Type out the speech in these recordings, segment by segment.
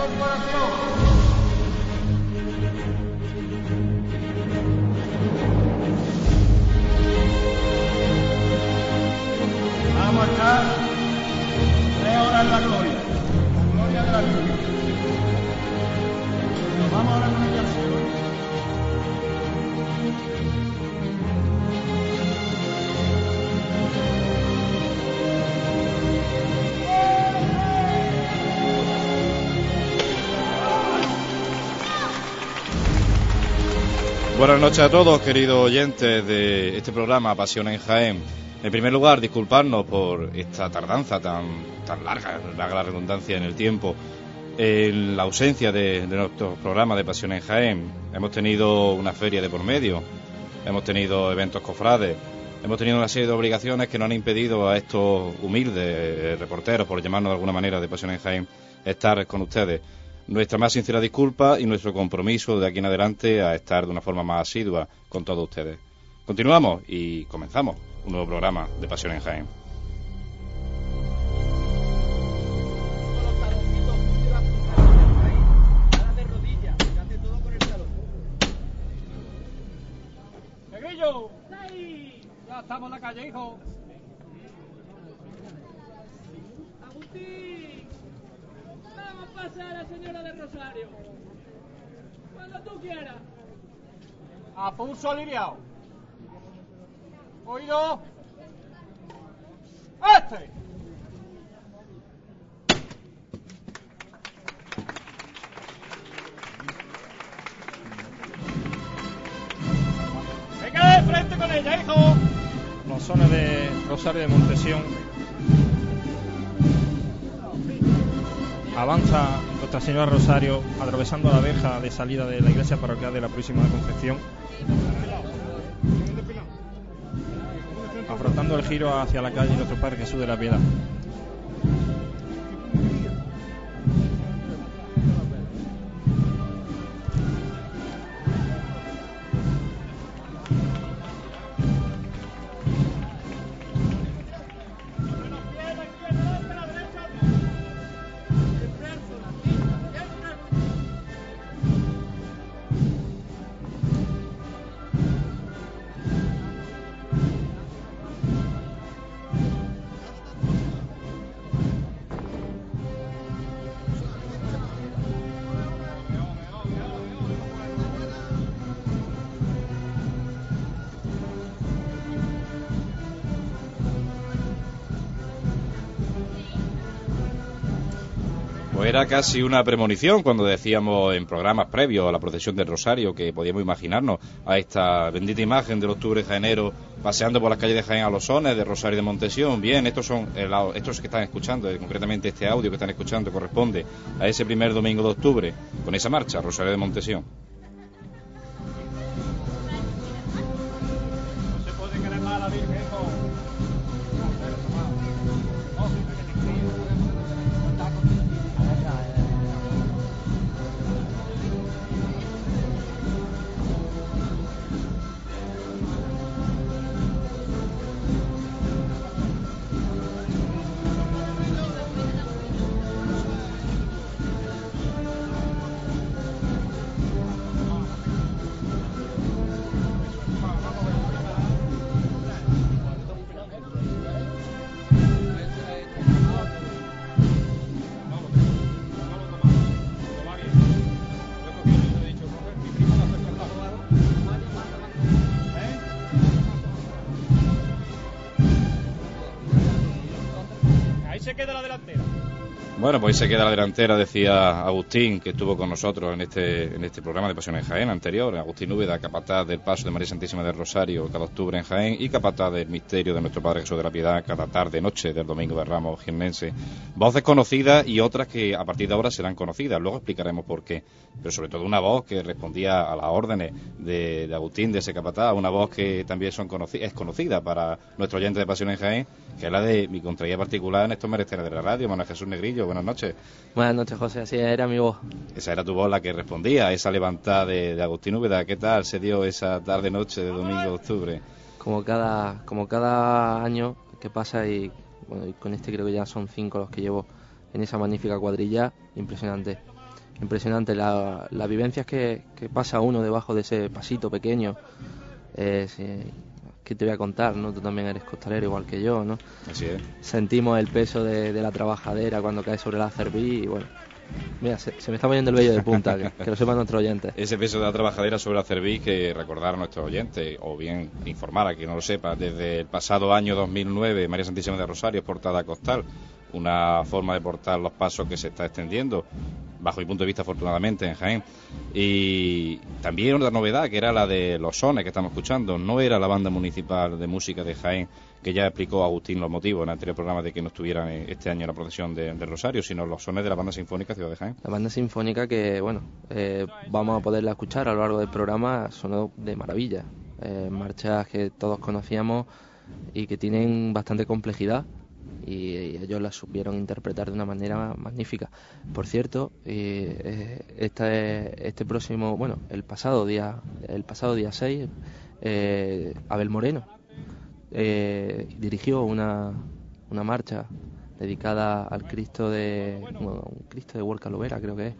Vamos Buenas noches a todos, queridos oyentes de este programa Pasión en Jaén. En primer lugar, disculparnos por esta tardanza tan, tan larga, larga la redundancia en el tiempo, en la ausencia de, de nuestro programa de Pasión en Jaén. Hemos tenido una feria de por medio, hemos tenido eventos cofrades, hemos tenido una serie de obligaciones que nos han impedido a estos humildes reporteros, por llamarnos de alguna manera, de Pasión en Jaén, estar con ustedes. Nuestra más sincera disculpa y nuestro compromiso de aquí en adelante a estar de una forma más asidua con todos ustedes. Continuamos y comenzamos un nuevo programa de Pasión en Jaén. Ya estamos en la calle, hijo. Vamos a pasar a la señora de Rosario. Cuando tú quieras. A pulso aliviado. Oído. Este. Venga de frente con ella, hijo. los sones de Rosario de Montesión. Avanza Nuestra Señora Rosario atravesando la verja de salida de la iglesia parroquial de la próxima Concepción. Afrontando el giro hacia la calle Nuestro Padre Jesús de la Piedad. Era casi una premonición cuando decíamos en programas previos a la procesión del Rosario que podíamos imaginarnos a esta bendita imagen del octubre jaenero paseando por las calles de Jaén a los sones de Rosario de Montesión. Bien, estos son estos que están escuchando, eh, concretamente este audio que están escuchando corresponde a ese primer domingo de octubre con esa marcha Rosario de Montesión. Bueno, pues se queda la delantera, decía Agustín, que estuvo con nosotros en este, en este programa de Pasión en Jaén anterior. Agustín Úbeda, capataz del paso de María Santísima del Rosario cada octubre en Jaén y capataz del misterio de nuestro Padre Jesús de la Piedad cada tarde, noche del Domingo de Ramos jiennense. Voces conocidas y otras que a partir de ahora serán conocidas. Luego explicaremos por qué. Pero sobre todo una voz que respondía a las órdenes de, de Agustín, de ese capataz. Una voz que también son conoci- es conocida para nuestro oyente de Pasión en Jaén, que es la de mi contraía particular en estos mereceres de la radio, Manuel Jesús Negrillo. Buenas noches. Buenas noches, José. Así era mi voz. Esa era tu voz la que respondía a esa levantada de, de Agustín Úbeda. ¿Qué tal se dio esa tarde-noche de domingo de octubre? Como cada, como cada año que pasa y, bueno, y con este creo que ya son cinco los que llevo en esa magnífica cuadrilla. Impresionante. impresionante. La, las vivencias que, que pasa uno debajo de ese pasito pequeño. Eh, sí, ¿Qué te voy a contar? ¿no? Tú también eres costalero igual que yo, ¿no? Así es. Sentimos el peso de, de la trabajadera cuando cae sobre la cerví y bueno. Mira, se, se me está poniendo el vello de punta, que, que lo sepan nuestros oyentes. Ese peso de la trabajadera sobre la cerviz que recordar a nuestros oyentes, o bien informar a quien no lo sepa, desde el pasado año 2009, María Santísima de Rosario es portada costal, una forma de portar los pasos que se está extendiendo, bajo mi punto de vista, afortunadamente, en Jaén. Y también otra novedad, que era la de los sones que estamos escuchando, no era la banda municipal de música de Jaén, que ya explicó Agustín los motivos en el anterior programa de que no estuvieran este año en la procesión de, del Rosario, sino los sones de la banda sinfónica Ciudad de Jaén. La banda sinfónica que, bueno, eh, vamos a poderla escuchar a lo largo del programa, sonó de maravilla. Eh, marchas que todos conocíamos y que tienen bastante complejidad y, ellos las supieron interpretar de una manera magnífica. Por cierto, eh, este, este próximo, bueno, el pasado día, el pasado día 6, eh, Abel Moreno eh, dirigió una, una marcha dedicada al Cristo de bueno, un Cristo de Huerca Lovera creo que es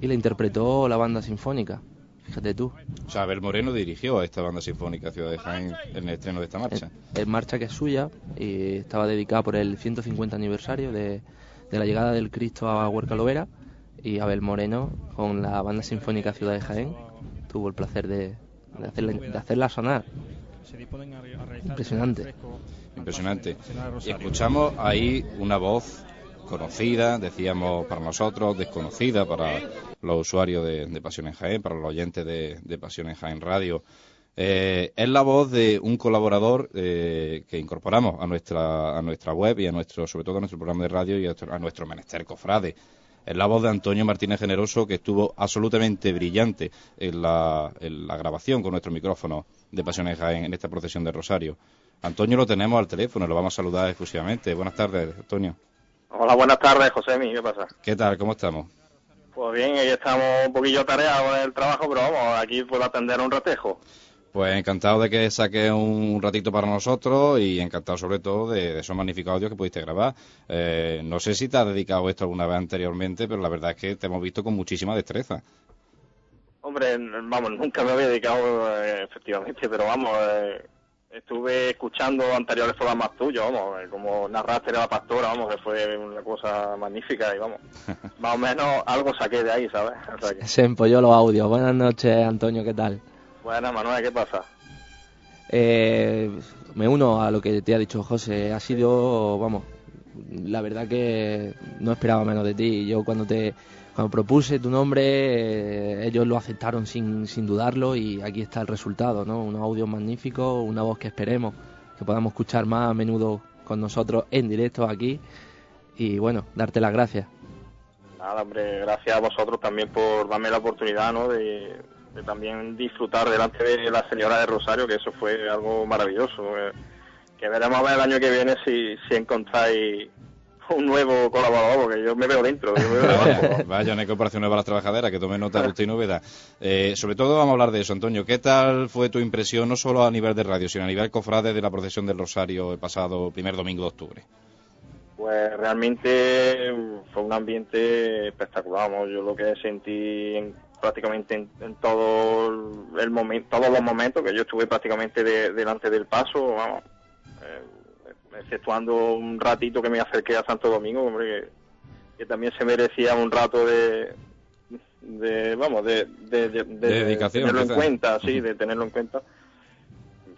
y la interpretó la banda sinfónica fíjate tú O sea, Abel Moreno dirigió a esta banda sinfónica Ciudad de Jaén en el estreno de esta marcha. es marcha que es suya y estaba dedicada por el 150 aniversario de, de la llegada del Cristo a Huerca Lovera y Abel Moreno con la banda sinfónica Ciudad de Jaén tuvo el placer de, de hacerla, de hacerla sonar Se disponen a, re- a realizar Impresionante. Impresionante. Y escuchamos ahí una voz conocida, decíamos para nosotros, desconocida para los usuarios de, de Pasión Jaén, para los oyentes de, de Pasión en Jaén Radio. Eh, es la voz de un colaborador eh, que incorporamos a nuestra, a nuestra web y a nuestro, sobre todo a nuestro programa de radio y a nuestro, menester cofrade. Es la voz de Antonio Martínez Generoso que estuvo absolutamente brillante en la, en la grabación con nuestro micrófono de Pasión en Jaén en esta procesión de Rosario. Antonio lo tenemos al teléfono, lo vamos a saludar exclusivamente. Buenas tardes, Antonio. Hola, buenas tardes, José ¿qué pasa? ¿Qué tal? ¿Cómo estamos? Pues bien, estamos un poquillo tareados en el trabajo, pero vamos, aquí puedo atender un ratejo. Pues encantado de que saques un ratito para nosotros y encantado sobre todo de, de esos magníficos audios que pudiste grabar. Eh, no sé si te has dedicado a esto alguna vez anteriormente, pero la verdad es que te hemos visto con muchísima destreza. Hombre, vamos, nunca me había dedicado eh, efectivamente, pero vamos, eh, estuve escuchando anteriores programas tuyos, vamos, eh, como narraste de la pastora, vamos, que fue una cosa magnífica y vamos, más o menos algo saqué de ahí, ¿sabes? O sea que, se empolló los audios buenas noches Antonio ¿qué tal? bueno, Manuel, ¿qué pasa? Eh, me uno a lo que te ha dicho José. Ha sido, vamos, la verdad que no esperaba menos de ti. Yo cuando te cuando propuse tu nombre, eh, ellos lo aceptaron sin, sin dudarlo y aquí está el resultado, ¿no? Unos audios magníficos, una voz que esperemos que podamos escuchar más a menudo con nosotros en directo aquí y bueno, darte las gracias. Nada, hombre, gracias a vosotros también por darme la oportunidad, ¿no? De, también disfrutar delante de la señora de Rosario, que eso fue algo maravilloso. eh, que veremos a ver el año que viene si, si encontráis un nuevo colaborador, porque yo me veo dentro, yo me veo. Vaya, una incorporación nueva a las trabajaderas, que tome nota de usted y novedad. Eh, sobre todo vamos a hablar de eso, Antonio. ¿Qué tal fue tu impresión, no solo a nivel de radio, sino a nivel cofrade de la procesión del Rosario el pasado primer domingo de octubre? Pues realmente mm, fue un ambiente espectacular, vamos, yo lo que sentí en- prácticamente en, en todo el momento, todos los momentos que yo estuve prácticamente de- delante del paso, vamos, eh, exceptuando un ratito que me acerqué a Santo Domingo, hombre, que, que también se merecía un rato de, de vamos, de, de, de- de- De dedicación, tenerlo en cuenta, sí, de tenerlo en cuenta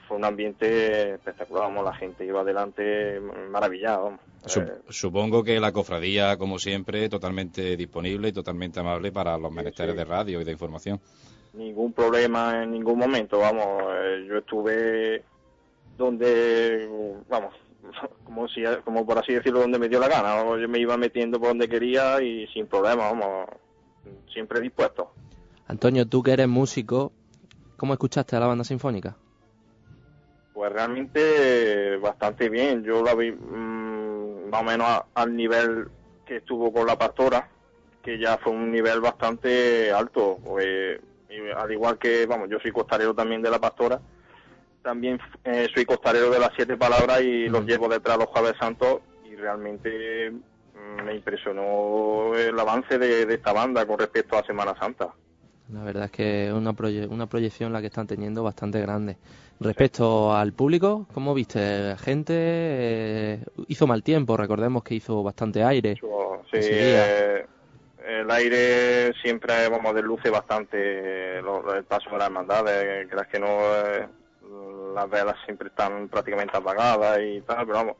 fue un ambiente espectacular, vamos, la gente iba adelante maravillado. vamos. Eh, Supongo que la cofradía, como siempre, totalmente disponible y totalmente amable para los menesteres sí. de radio y de información. ningún problema en ningún momento, vamos, eh, yo estuve donde, vamos, como si, como por así decirlo, donde me dio la gana, yo me iba metiendo por donde quería y sin problema, vamos, siempre dispuesto. Antonio, tú que eres músico, ¿cómo escuchaste a la banda sinfónica? Pues realmente bastante bien. Yo la vi mm, más o menos a- al nivel que estuvo con la pastora, que ya fue un nivel bastante alto. Pues, al igual que, vamos, yo soy costalero también de la pastora, también eh, soy costalero de las siete palabras y los llevo detrás los jueves santos y realmente me impresionó el avance de, de esta banda con respecto a Semana Santa. La verdad es que es una, proye- una proyección la que están teniendo bastante grande. Respecto al público, ¿cómo viste? Gente eh, hizo mal tiempo, recordemos que hizo bastante aire. Sí, eh, el aire siempre, vamos, desluce bastante lo- el paso de las hermandades, creas que no, eh, las velas siempre están prácticamente apagadas y tal, pero vamos,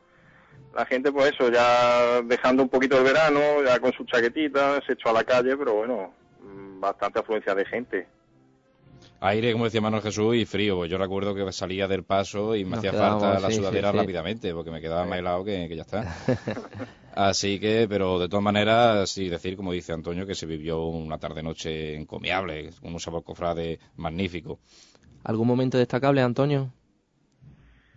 la gente pues eso, ya dejando un poquito el verano, ya con su chaquetita, se echó a la calle, pero bueno, mm, bastante afluencia de gente. Aire, como decía Manuel Jesús, y frío. Pues yo recuerdo que salía del paso y me Nos hacía falta la sí, sí, sudadera sí. rápidamente, porque me quedaba más helado que, que ya está. Así que, pero de todas maneras, sí decir, como dice Antonio, que se vivió una tarde-noche encomiable, con un sabor cofrade magnífico. ¿Algún momento destacable, Antonio?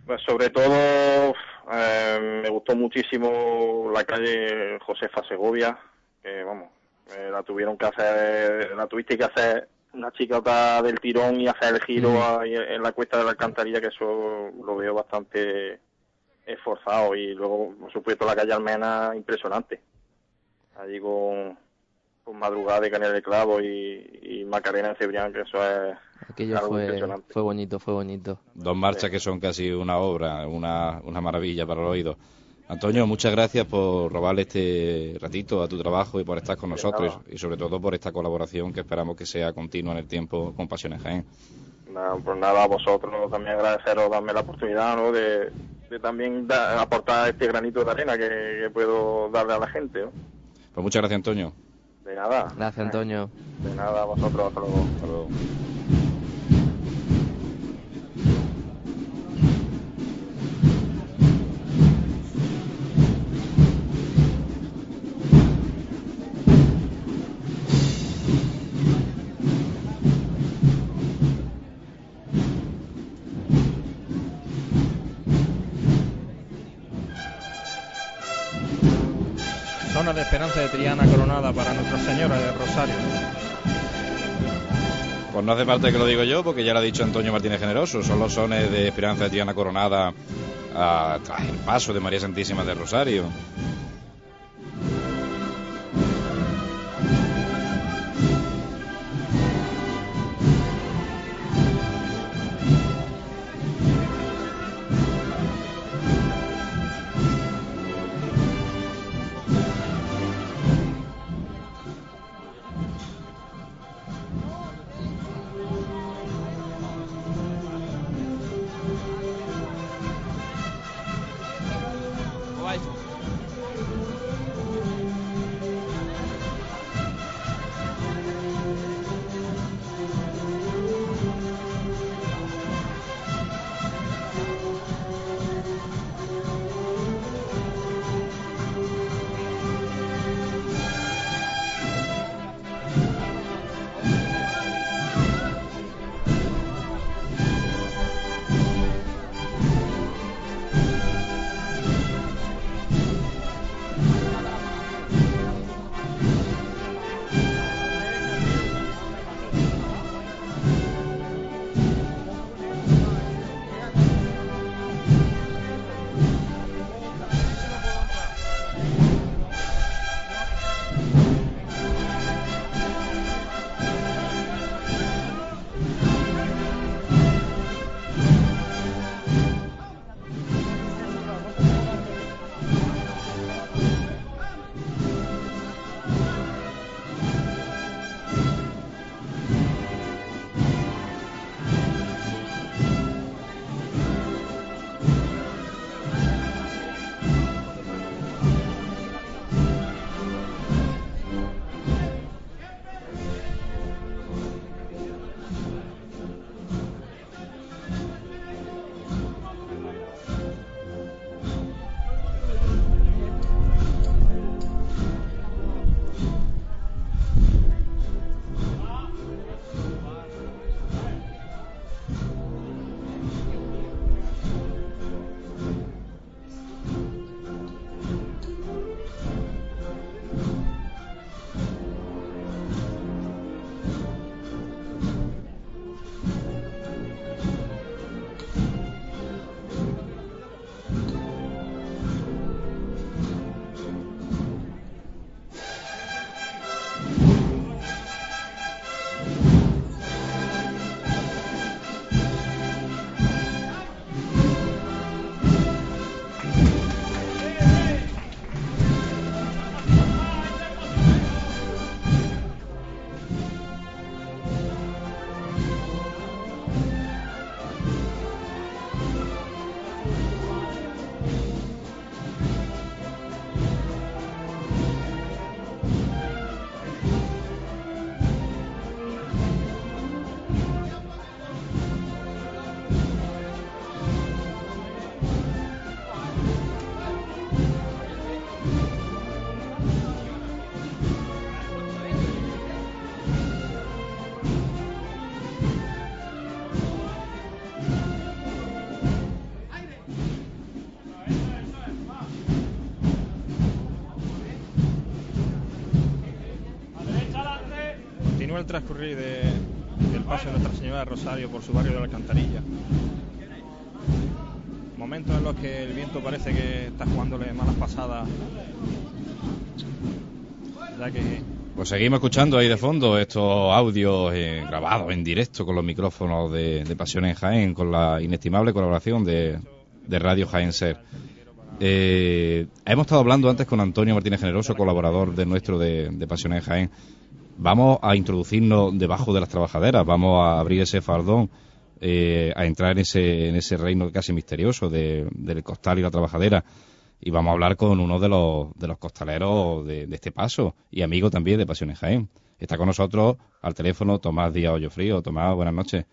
Pues sobre todo eh, me gustó muchísimo la calle Josefa Segovia, que vamos, eh, la tuvieron que hacer, la tuviste que hacer una chicota del tirón y hacer el giro Mm. en la cuesta de la alcantarilla, que eso lo veo bastante esforzado. Y luego, por supuesto, la calle Almena, impresionante. Allí con, con Madrugada de Canela de Clavo y, y Macarena en Cebrián, que eso es Aquello algo fue, impresionante. fue bonito, fue bonito. Dos marchas que son casi una obra, una, una maravilla para el oído. Antonio, muchas gracias por robarle este ratito a tu trabajo y por estar con nosotros y sobre todo por esta colaboración que esperamos que sea continua en el tiempo con Pasión en Jaén. Nada, pues nada, a vosotros también agradeceros darme la oportunidad ¿no? de, de también da- aportar este granito de arena que, que puedo darle a la gente. ¿no? Pues muchas gracias, Antonio. De nada. Gracias, Antonio. De nada, a vosotros. Hasta luego. Hasta luego. Esperanza de Triana coronada para Nuestra Señora del Rosario. Pues no hace falta que lo digo yo, porque ya lo ha dicho Antonio Martínez Generoso. Son los sones de Esperanza de Triana Coronada ah, tras el paso de María Santísima del Rosario. 拍组合。Transcurrir de, del paso de Nuestra Señora de Rosario por su barrio de la Alcantarilla. Momentos en los que el viento parece que está jugándole malas pasadas. Ya que Pues seguimos escuchando ahí de fondo estos audios eh, grabados en directo con los micrófonos de, de Pasión en Jaén, con la inestimable colaboración de, de Radio Jaén Ser. Eh, hemos estado hablando antes con Antonio Martínez Generoso, colaborador de nuestro de, de Pasión en Jaén. Vamos a introducirnos debajo de las trabajaderas, vamos a abrir ese fardón, eh, a entrar en ese, en ese reino casi misterioso de- del costal y la trabajadera. Y vamos a hablar con uno de los, de los costaleros de, de este paso y amigo también de Pasión en Jaén. Está con nosotros al teléfono Tomás Díaz Hoyo Frío. Tomás, buenas noches.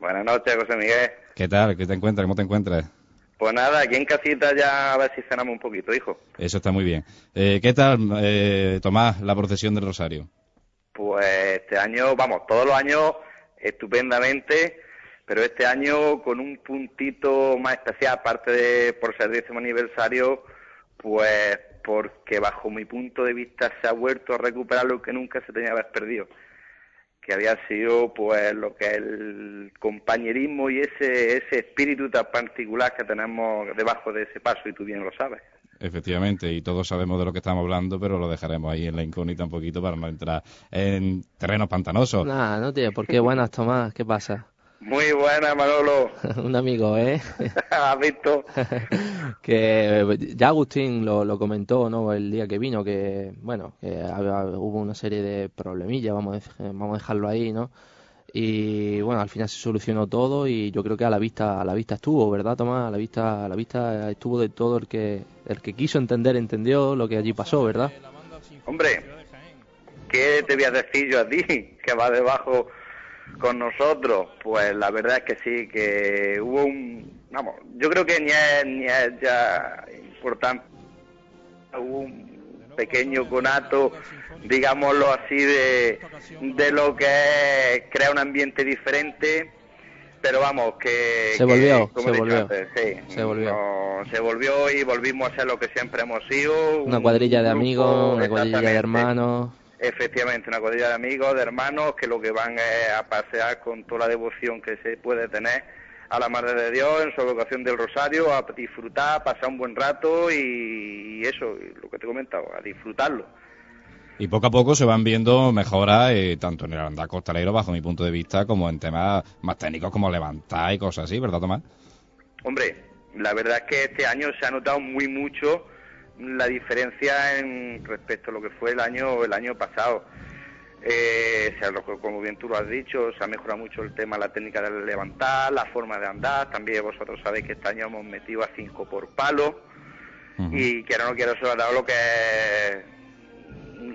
Buenas noches, José Miguel. ¿Qué tal? ¿Qué te encuentras? ¿Cómo te encuentras? Pues nada, aquí en casita ya a ver si cenamos un poquito, hijo. Eso está muy bien. Eh, ¿Qué tal, eh, Tomás, la procesión del Rosario? Pues este año, vamos, todos los años estupendamente, pero este año con un puntito más especial, aparte de por ser décimo aniversario, pues porque bajo mi punto de vista se ha vuelto a recuperar lo que nunca se tenía que haber perdido, que había sido pues lo que es el compañerismo y ese, ese espíritu tan particular que tenemos debajo de ese paso, y tú bien lo sabes. Efectivamente, y todos sabemos de lo que estamos hablando, pero lo dejaremos ahí en la incógnita un poquito para no entrar en terrenos pantanosos. Nada, no tiene por qué. Buenas, Tomás. ¿Qué pasa? Muy buena, Manolo. Un amigo, ¿eh? ¿Has visto? que ya Agustín lo, lo comentó no el día que vino que bueno que había- hubo una serie de problemillas vamos a, vamos a dejarlo ahí no y bueno al final se solucionó todo y yo creo que a la vista a la vista estuvo verdad Tomás a la vista a la vista estuvo de todo el que el que quiso entender entendió lo que allí pasó verdad Hombre, ¿qué te voy a decir yo a ti que va debajo con nosotros? Pues la verdad es que sí, que hubo un... Vamos, yo creo que ni es, ni es ya importante. Hubo un pequeño conato, digámoslo así, de, de lo que es crear un ambiente diferente. Pero vamos, que... Se que, volvió, como se volvió. antes, sí, Se volvió. no, se volvió y volvimos a ser lo que siempre hemos sido. una un cuadrilla de grupo- amigos una cuadrilla de hermanos Efectivamente, una cuadrilla de amigos, de hermanos, que lo que van es a pasear con toda la devoción que se puede tener a la Madre de Dios en su vocación del Rosario, a disfrutar, a pasar un buen rato y, y eso, y lo que te he comentado, a disfrutarlo. Y poco a poco se van viendo mejoras eh, tanto en el andar costalero, bajo mi punto de vista, como en temas más técnicos como levantar y cosas así, ¿verdad, Tomás? Hombre, la verdad es que este año se ha notado muy mucho la diferencia en respecto a lo que fue el año el año pasado. Eh, como bien tú lo has dicho, se ha mejorado mucho el tema, la técnica de levantar, la forma de andar. También vosotros sabéis que este año hemos metido a cinco por palo y quiero no quiero se lo ha dado lo que es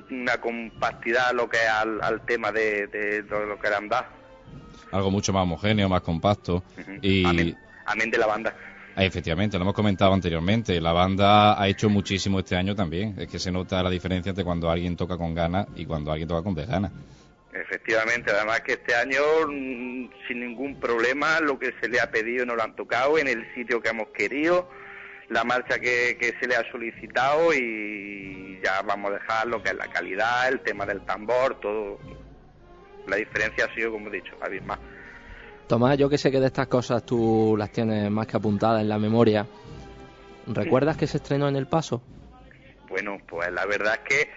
una compactidad lo que es al, al tema de, de lo que era andar. Algo mucho más homogéneo, más compacto. Ujú. Y Amén, amén de la banda. Ah, efectivamente, lo hemos comentado anteriormente. La banda ha hecho muchísimo este año también. Es que se nota la diferencia entre cuando alguien toca con ganas y cuando alguien toca con desganas. Efectivamente, además que este año mm, sin ningún problema lo que se le ha pedido no lo han tocado en el sitio que hemos querido, la marcha que, se le ha solicitado y ya vamos a dejar lo que es la calidad, el tema del tambor, todo. La diferencia ha sido, como he dicho, abismal. Tomás, yo que sé que de estas cosas tú las tienes más que apuntadas en la memoria. ¿Recuerdas que se estrenó en El Paso? Bueno, pues la verdad es que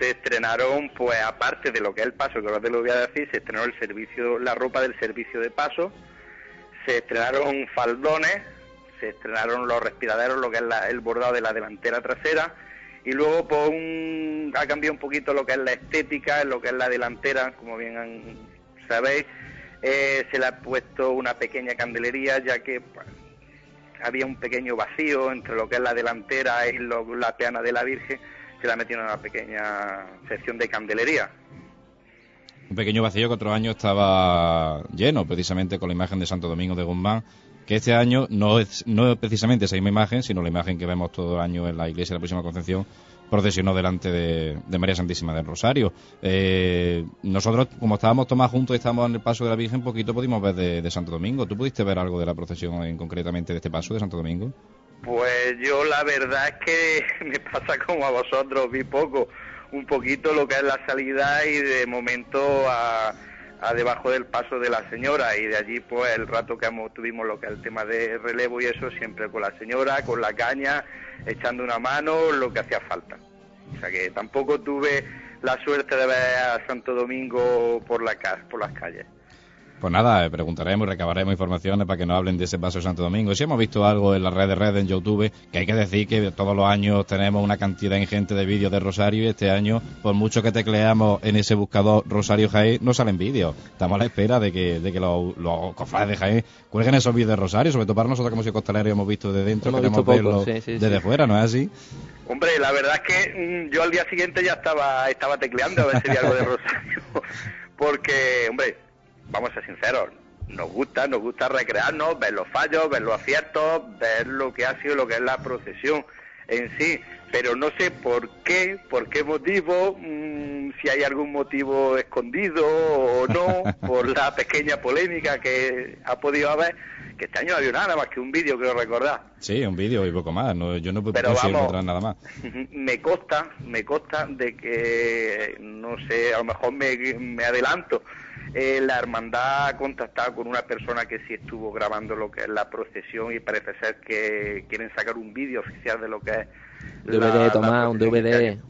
se estrenaron, pues aparte de lo que es el paso, que ahora te lo voy a decir, se estrenó el servicio, la ropa del servicio de paso, se estrenaron faldones, se estrenaron los respiraderos, lo que es la- el bordado de la delantera trasera, y luego pues un- ha cambiado un poquito lo que es la estética, lo que es la delantera, como bien sabéis, eh, se le ha puesto una pequeña candelería, ya que pues, había un pequeño vacío entre lo que es la delantera y lo- la peana de la Virgen, se le ha metido una pequeña sección de candelería. Un pequeño vacío que otro año estaba lleno, precisamente con la imagen de Santo Domingo de Guzmán, que este año no es, no es precisamente esa misma imagen, sino la imagen que vemos todo el año en la iglesia de la Próxima Concepción, procesionó delante de, de María Santísima del Rosario. Eh, nosotros, como estábamos todos juntos y estábamos en el paso de la Virgen, poquito pudimos ver de, de Santo Domingo. ¿Tú pudiste ver algo de la procesión en, concretamente de este paso de Santo Domingo? Pues yo la verdad es que me pasa como a vosotros, vi poco, un poquito lo que es la salida y de momento a, a debajo del paso de la señora y de allí pues el rato que tuvimos lo que el tema de relevo y eso siempre con la señora, con la caña, echando una mano, lo que hacía falta. O sea que tampoco tuve la suerte de ver a Santo Domingo por, la, por las calles. Pues nada, eh, preguntaremos y recabaremos informaciones para que nos hablen de ese paso de Santo Domingo. Si hemos visto algo en las redes redes en YouTube, que hay que decir que todos los años tenemos una cantidad ingente de vídeos de Rosario y este año, por mucho que tecleamos en ese buscador Rosario Jaén, no salen vídeos. Estamos a la espera de que, de que los, los cofrades de Jaén cuelguen esos vídeos de Rosario, sobre todo para nosotros como soy costalero y hemos visto de dentro, Hemos queremos visto verlo poco, sí, sí, desde sí. fuera, ¿no es así? Hombre, la verdad es que mm, yo al día siguiente ya estaba estaba tecleando a ver si había algo de Rosario, porque, hombre, vamos a ser sinceros, nos gusta, nos gusta recrearnos, ver los fallos, ver los aciertos, ver lo que ha sido lo que es la procesión en sí, pero no sé por qué, por qué motivo, mm, si hay algún motivo escondido o no, por la pequeña polémica que ha podido haber, que este año no había nada más que un vídeo, creo recordar. Sí, un vídeo y poco más. No, yo no puedo encontrar nada más. me consta, me consta de que, no sé, a lo mejor me, me adelanto, eh, la hermandad ha contactado con una persona que sí estuvo grabando lo que es la procesión y parece ser que quieren sacar un vídeo oficial de lo que es la- DVD, la Tomás, un procesión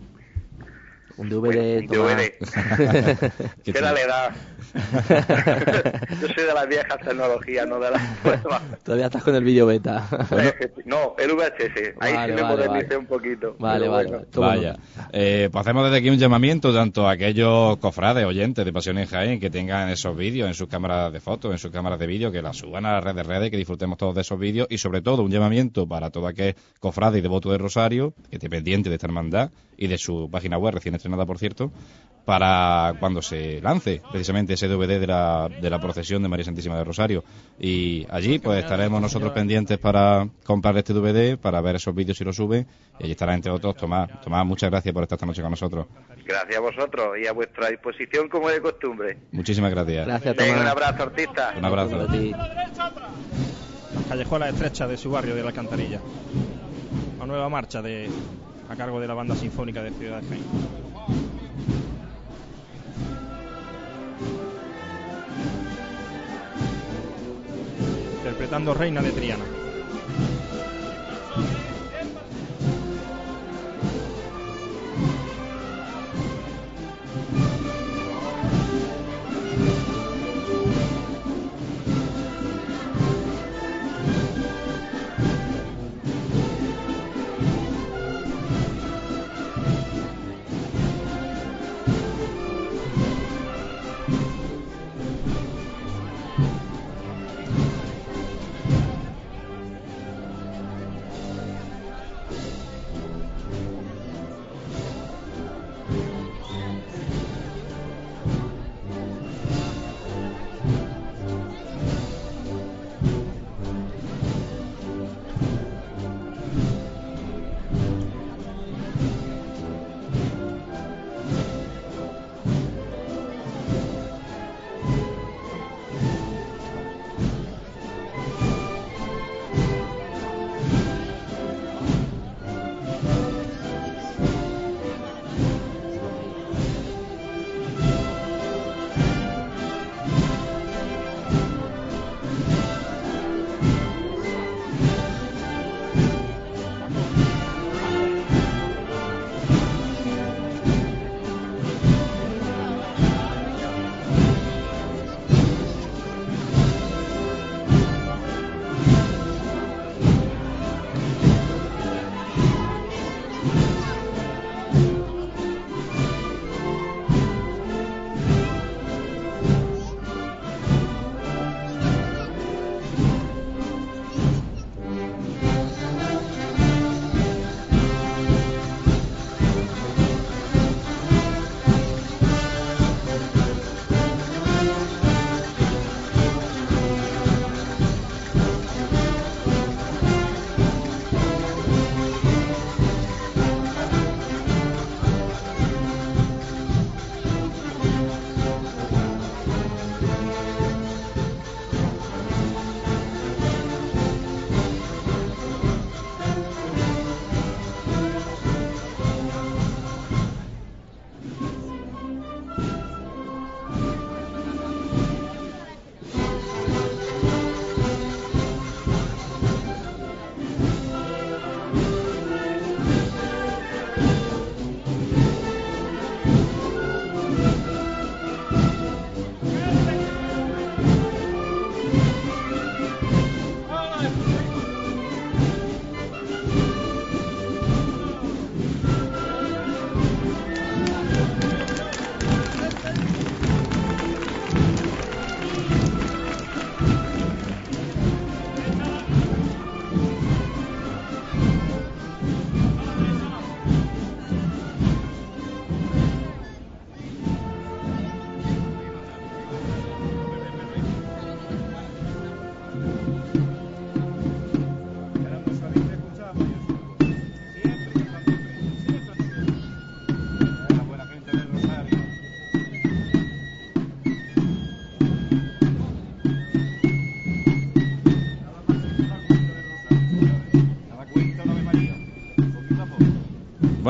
este DVD. Un Bueno, DVD, un. DVD. ¿Qué tú- edad le da? Yo soy de las viejas tecnologías, no de las nuevas. Todavía estás con el vídeo beta. No, el VHS. Ahí Vale, sí me vale, modernicé vale. un poquito. Vale, vale. bueno. Vaya. Eh, pues hacemos desde aquí un llamamiento tanto a aquellos cofrades, oyentes de Pasión en Jaén que tengan esos vídeos en sus cámaras de fotos, en sus cámaras de vídeo, que las suban a las redes redes, que disfrutemos todos de esos vídeos y sobre todo un llamamiento para todo aquel cofrade y devoto de Rosario que esté pendiente de esta hermandad y de su página web recién estrenada, por cierto, para cuando se lance precisamente ese DVD de la, de la procesión de María Santísima de Rosario. Y allí pues estaremos nosotros pendientes para comprar este DVD, para ver esos vídeos si lo suben. Y allí estará entre otros Tomás. Tomás, muchas gracias por estar esta noche con nosotros. Gracias a vosotros y a vuestra disposición como de costumbre. Muchísimas gracias. Gracias, Venga, un Tomás. abrazo, artista. Un abrazo. A ti. Las callejuelas estrechas de su barrio de la Alcantarilla. Una nueva marcha de a cargo de la banda sinfónica de Ciudad de Jaén. Interpretando Reina de Triana.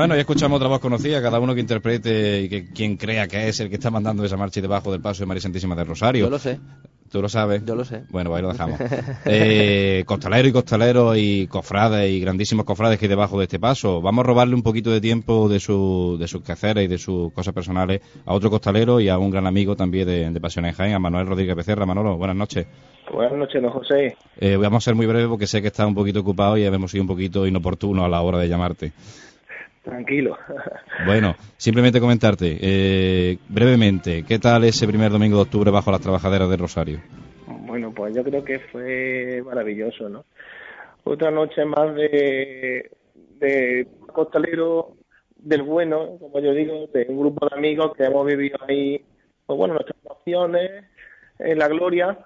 Bueno, ya escuchamos otra voz conocida, cada uno que interprete y que quien crea que es el que está mandando esa marcha y debajo del paso de María Santísima del Rosario. Yo lo sé. ¿Tú lo sabes? Yo lo sé. Bueno, pues ahí lo dejamos. eh, costalero y costalero y cofrades y grandísimos cofrades que hay debajo de este paso. Vamos a robarle un poquito de tiempo de, su, de sus quehaceres y de sus cosas personales a otro costalero y a un gran amigo también de, de Pasión en Jaén, a Manuel Rodríguez Becerra. Manolo, buenas noches. Buenas noches, don José. Eh, vamos a ser muy breves porque sé que está un poquito ocupado y hemos sido un poquito inoportuno a la hora de llamarte. Tranquilo. Bueno, simplemente comentarte, eh, brevemente, ¿qué tal ese primer domingo de octubre bajo las trabajaderas de Rosario? Bueno, pues yo creo que fue maravilloso, ¿no? Otra noche más de, de costalero del bueno, como yo digo, de un grupo de amigos que hemos vivido ahí, pues bueno, nuestras emociones, en la gloria,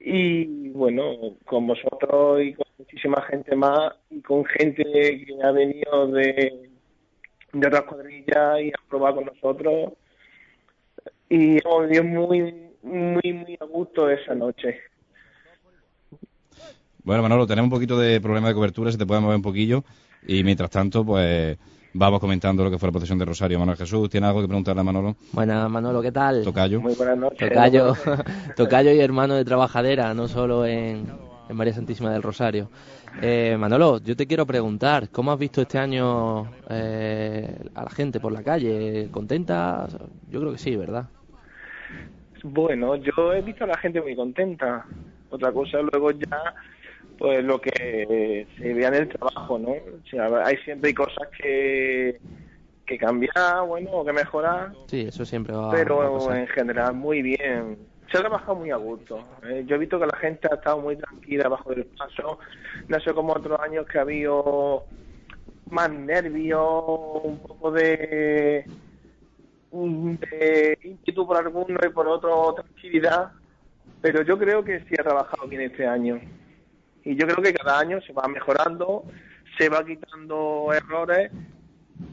y bueno, con vosotros y con muchísima gente más, y con gente que ha venido de, de otras cuadrillas y ha probado con nosotros, y hemos vivido muy, muy, muy a gusto esa noche. Bueno, Manolo, tenemos un poquito de problema de cobertura, si te puedes mover un poquillo. Y mientras tanto, pues vamos comentando lo que fue la procesión de Rosario. Manuel Jesús, ¿tiene algo que preguntarle a Manolo? Buenas, Manolo, ¿qué tal? Tocayo. Muy buenas noches. Tocayo, tocayo y hermano de trabajadera, no solo en, en María Santísima del Rosario. Eh, Manolo, yo te quiero preguntar, ¿cómo has visto este año eh, a la gente por la calle? ¿Contenta? Yo creo que sí, ¿verdad? Bueno, yo he visto a la gente muy contenta. Otra cosa luego ya, pues lo que se vea en el trabajo, ¿no? O sea, hay siempre hay cosas que, que cambiar, bueno, o que mejorar, Sí, eso siempre va, a pero en general muy bien. Se ha trabajado muy a gusto. Eh, yo he visto que la gente ha estado muy tranquila bajo el paso. No sé como otros años que ha habido más nervios, un poco de, de ímpetu por alguno y por otro tranquilidad. Pero yo creo que sí ha trabajado bien este año. Y yo creo que cada año se va mejorando, se va quitando errores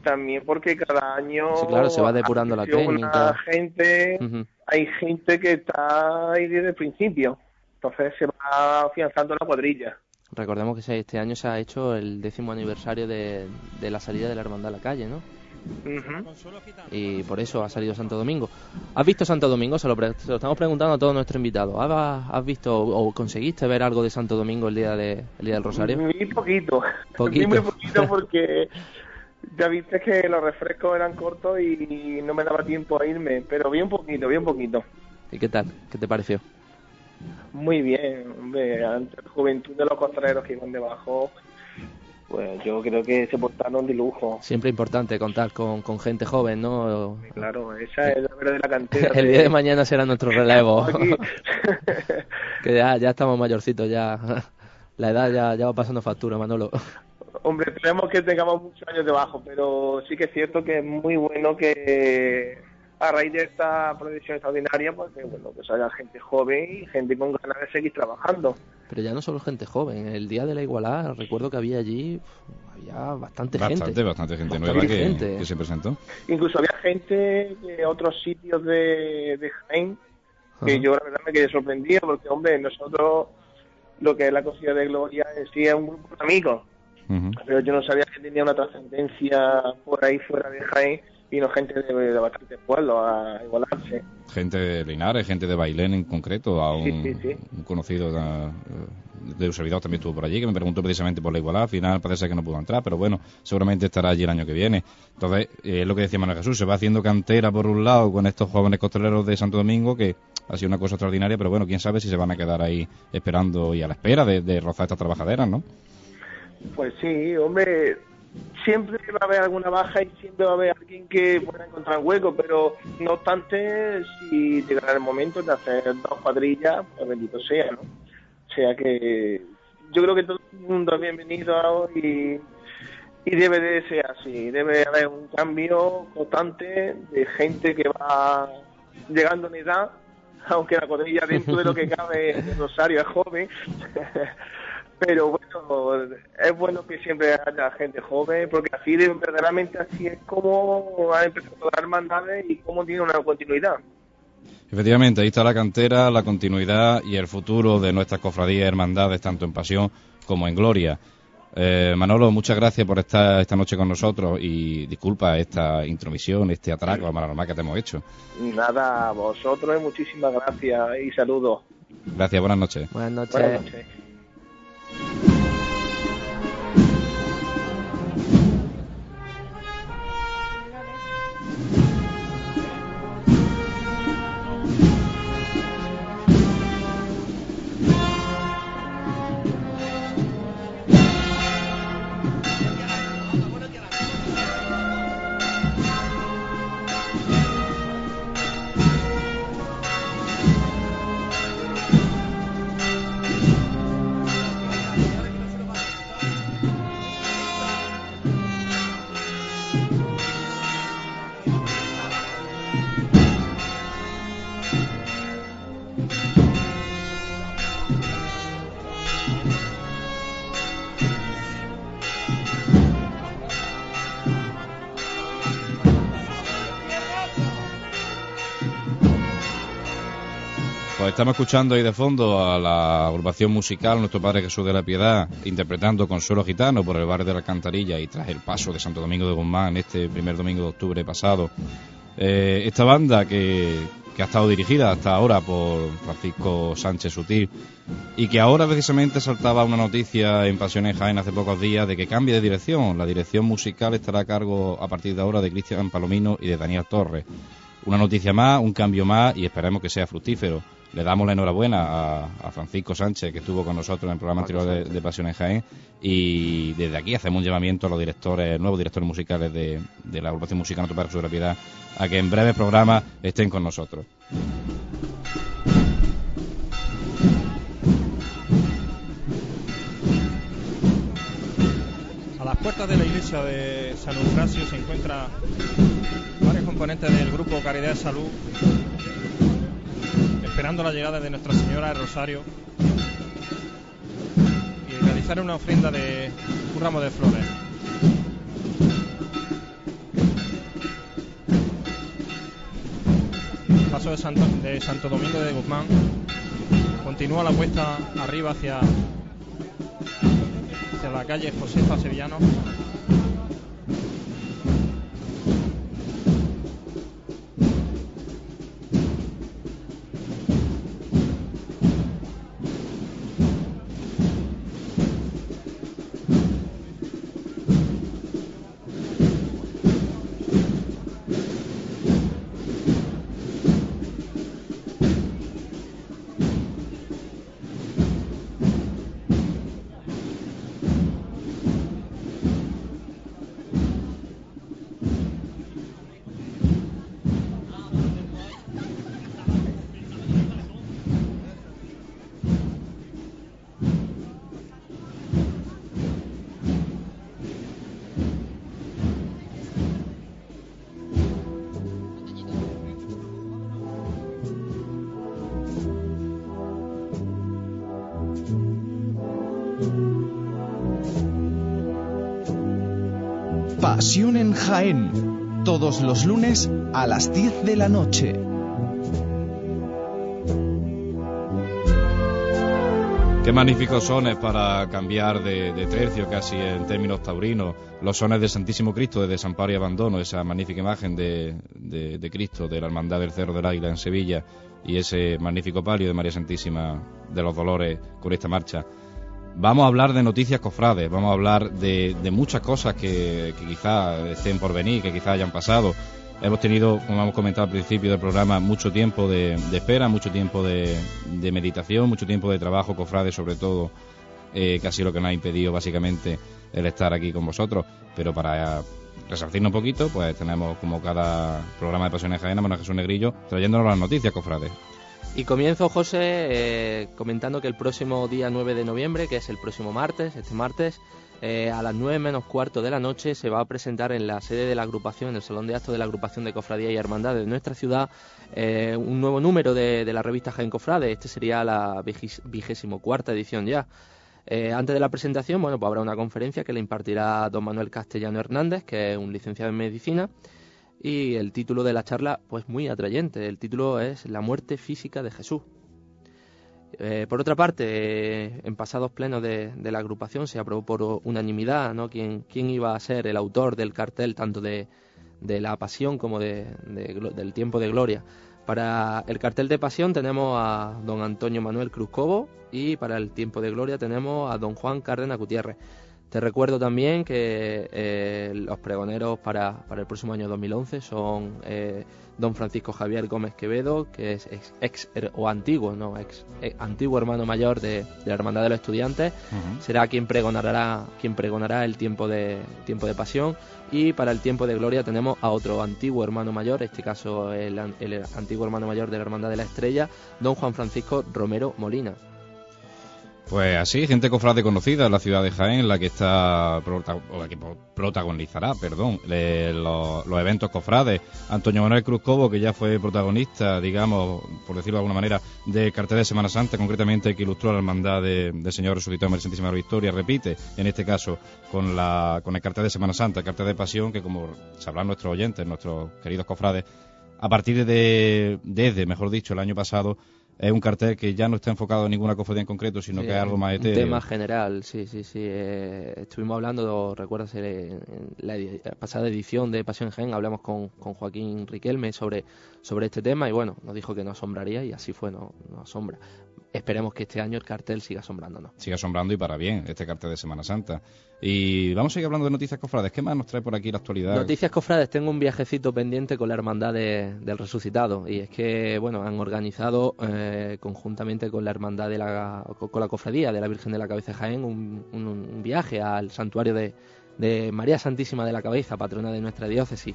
también porque cada año Sí, claro, se va depurando la técnica. gente Ujú. Hay gente que está ahí desde el principio entonces se va afianzando la cuadrilla Recordemos que este año se ha hecho el décimo aniversario de, de la salida de la Hermandad a la calle, ¿no? Ujú. Y por eso ha salido Santo Domingo. ¿Has visto Santo Domingo? Se lo, pre- se lo estamos preguntando a todos nuestros invitados. ¿Has, has visto o conseguiste ver algo de Santo Domingo el día, de, el día del Rosario? Muy poquito. Poquito. Muy poquito porque ya viste que los refrescos eran cortos y no me daba tiempo a irme, pero vi un poquito, vi un poquito. ¿Y qué tal? ¿Qué te pareció? Muy bien, hombre, ante la juventud de los costaleros que iban debajo, pues yo creo que se portaron de lujo. Siempre importante contar con, con gente joven, ¿no? Claro, esa es la verdadera cantera. El día de mañana será nuestro relevo. Que ya, ya estamos mayorcitos, ya. La edad ya, ya va pasando factura, Manolo. Hombre, esperemos que tengamos muchos años debajo, pero sí que es cierto que es muy bueno que a raíz de esta proyección extraordinaria, pues que bueno, que salga gente joven y gente con ganas de seguir trabajando. Pero ya no solo gente joven. El día de la igualdad, recuerdo que había allí, había bastante, Bastante, gente. bastante gente Bastante nueva que, gente. que se presentó. Incluso había gente de otros sitios de, de Jaén que Ajá. yo la verdad me quedé sorprendido porque, hombre, nosotros lo que es la cocina de Gloria en sí es un grupo de amigos, Pero yo no sabía que tenía una trascendencia por ahí fuera de Jaén vino gente de, de bastantes pueblos a igualarse. Gente de Linares, gente de Bailén en concreto, a un, Sí, sí, sí. un conocido de, de un servidor también estuvo por allí, que me preguntó precisamente por la igualdad. Al final parece que no pudo entrar, pero bueno, seguramente estará allí el año que viene. Entonces, eh, es lo que decía Manuel Jesús, se va haciendo cantera por un lado con estos jóvenes costaleros de Santo Domingo, que ha sido una cosa extraordinaria, pero bueno, quién sabe si se van a quedar ahí esperando y a la espera de, de rozar estas trabajaderas, ¿no? Pues sí, hombre, siempre va a haber alguna baja y siempre va a haber alguien que pueda encontrar hueco, pero no obstante, si llegará el momento de hacer dos cuadrillas, pues bendito sea, ¿no? O sea que yo creo que todo el mundo es bienvenido y, y debe de ser así, debe haber un cambio constante de gente que va llegando en edad, aunque la cuadrilla dentro de lo que cabe en Rosario es joven. Pero bueno, es bueno que siempre haya gente joven, porque así de- verdaderamente así es como ha empezado las hermandades y cómo tiene una continuidad. Efectivamente, ahí está la cantera, la continuidad y el futuro de nuestras cofradías y hermandades, tanto en pasión como en gloria. Eh, Manolo, muchas gracias por estar esta noche con nosotros y disculpa esta intromisión, este atraco normal que te hemos hecho. Nada, vosotros muchísimas gracias y saludos. Gracias, buenas noches. Buenas noches. Buenas noches. Thank you. Estamos escuchando ahí de fondo a la agrupación musical Nuestro Padre Jesús de la Piedad interpretando Consuelo Gitano por el barrio de la Alcantarilla y tras el paso de Santo Domingo de Guzmán este primer domingo de octubre pasado. Eh, esta banda que, ha estado dirigida hasta ahora por Francisco Sánchez Sutil y que ahora precisamente saltaba una noticia en Pasión en Jaén hace pocos días de que cambia de dirección. La dirección musical estará a cargo a partir de ahora de Cristian Palomino y de Daniel Torres. Una noticia más, un cambio más y esperemos que sea fructífero. Le damos la enhorabuena a, Francisco Sánchez, que estuvo con nosotros en el programa anterior de, de Pasión en Jaén, y desde aquí hacemos un llamamiento a los directores, nuevos directores musicales de, la agrupación musical Jesús de la Piedad, a que en breves programas estén con nosotros. A las puertas de la iglesia de San Eufrasio se encuentran varios componentes del grupo Caridad de Salud esperando la llegada de Nuestra Señora del Rosario y realizar una ofrenda de un ramo de flores. Paso de Santo, de Santo Domingo de Guzmán continúa la puesta arriba hacia, hacia la calle Josefa Sevillano. Pasión en Jaén, todos los lunes a las 10 de la noche. Qué magníficos sones para cambiar de, de tercio casi en términos taurinos. Los sones del Santísimo Cristo de Desamparo y Abandono, esa magnífica imagen de, de- de Cristo, de la Hermandad del Cerro del Águila en Sevilla, y ese magnífico palio de María Santísima de los Dolores con esta marcha. Vamos a hablar de noticias cofrades, vamos a hablar de, de muchas cosas que, que quizá estén por venir, que quizá hayan pasado. Hemos tenido, como hemos comentado al principio del programa, mucho tiempo de, espera, mucho tiempo de, de meditación, mucho tiempo de trabajo cofrade, sobre todo, eh, casi lo que nos ha impedido básicamente el estar aquí con vosotros. Pero para resarcirnos un poquito, pues tenemos como cada programa de Pasiones Jaena, Manuel Jesús Negrillo, trayéndonos las noticias cofrades. Y comienzo, José, eh, comentando que el próximo día 9 de noviembre, que es el próximo martes, este martes, eh, a las 9 menos cuarto de la noche, se va a presentar en la sede de la agrupación, en el Salón de Actos de la Agrupación de Cofradía y Hermandades de nuestra ciudad, eh, un nuevo número de, de la revista Jaén Cofrade. Este sería la vigésimo cuarta edición ya. Antes de la presentación, bueno, pues habrá una conferencia que le impartirá don Manuel Castellano Hernández, que es un licenciado en medicina, y el título de la charla, pues muy atrayente. El título es La muerte física de Jesús. Eh, por otra parte, en pasados plenos de, la agrupación se aprobó por unanimidad ¿no? quién, iba a ser el autor del cartel tanto de, la pasión como de, del tiempo de gloria. Para el cartel de pasión tenemos a don Antonio Manuel Cruz Cobo y para el tiempo de gloria tenemos a don Juan Cárdenas Gutiérrez. Te recuerdo también que eh, los pregoneros para, para, el próximo año 2011 son eh, don Francisco Javier Gómez Quevedo, que es ex, ex o antiguo, no, ex, ex, antiguo hermano mayor de, de, la Hermandad de los Estudiantes. Uh -huh. Será quien pregonará, quien pregonará el tiempo de, tiempo de pasión. Y para el tiempo de gloria tenemos a otro antiguo hermano mayor, en este caso el, el antiguo hermano mayor de la Hermandad de la Estrella, don Juan Francisco Romero Molina. Pues así, gente cofrade conocida en la ciudad de Jaén, la que está la que protagonizará, perdón, le, los, eventos cofrades. Antonio Manuel Cruz Cobo, que ya fue protagonista, digamos, por decirlo de alguna manera, del cartel de Semana Santa, concretamente que ilustró la hermandad del de Señor Resucitado en Santísima Victoria, repite, en este caso, con la con el cartel de Semana Santa, el cartel de Pasión, que como sabrán nuestros oyentes, nuestros queridos cofrades, a partir de, desde, mejor dicho, el año pasado, es un cartel que ya no está enfocado en ninguna cofradía en concreto, sino sí, que es algo más etéreo. Un tema general, sí, sí, sí. Eh, estuvimos hablando, recuerdas, en la, edi la, pasada edición de Pasión Gen, hablamos con, con, Joaquín Riquelme sobre, sobre este tema y bueno, nos dijo que nos asombraría y así fue, no, no asombra. Esperemos que este año el cartel siga asombrándonos. Siga asombrando y para bien, este cartel de Semana Santa. Y vamos a seguir hablando de noticias cofrades. ¿Qué más nos trae por aquí la actualidad? Noticias cofrades. Tengo un viajecito pendiente con la Hermandad de, del Resucitado. Y es que, bueno, han organizado eh, conjuntamente con la Hermandad de la, con la Cofradía de la Virgen de la Cabeza de Jaén un, un, un viaje al santuario de, de María Santísima de la Cabeza, patrona de nuestra diócesis.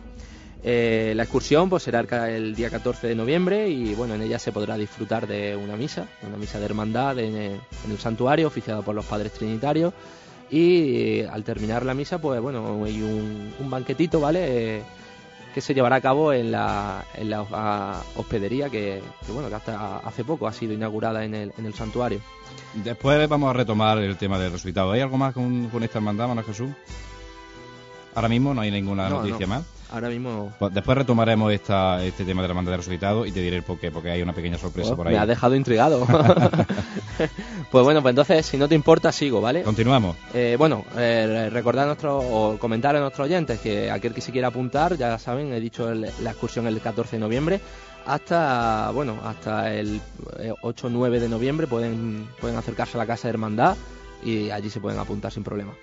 Eh, la excursión pues será el día 14 de noviembre y bueno, en ella se podrá disfrutar de una misa, una misa de hermandad en el, en el santuario oficiada por los padres trinitarios y eh, al terminar la misa pues bueno, hay un, un banquetito, ¿vale? Eh, que se llevará a cabo en la, en la hospedería que, que, bueno, que hasta hace poco ha sido inaugurada en el, en el santuario. Después vamos a retomar el tema del resucitado. ¿Hay algo más con, con esta hermandad, Manuel Jesús? Ahora mismo no hay ninguna no, noticia no. más. Ahora mismo. Pues después retomaremos esta, este tema de la banda de resucitado y te diré el por qué, porque hay una pequeña sorpresa oh, por ahí. Me ha dejado intrigado. pues bueno, pues entonces, si no te importa, sigo, ¿vale? Continuamos. Eh, bueno, eh, recordar a nuestro, o comentar a nuestros oyentes que aquel que se quiera apuntar, ya saben, he dicho el, la excursión el 14 de noviembre. Hasta, bueno, hasta el 8-9 de noviembre pueden, pueden acercarse a la Casa de Hermandad y allí se pueden apuntar sin problema.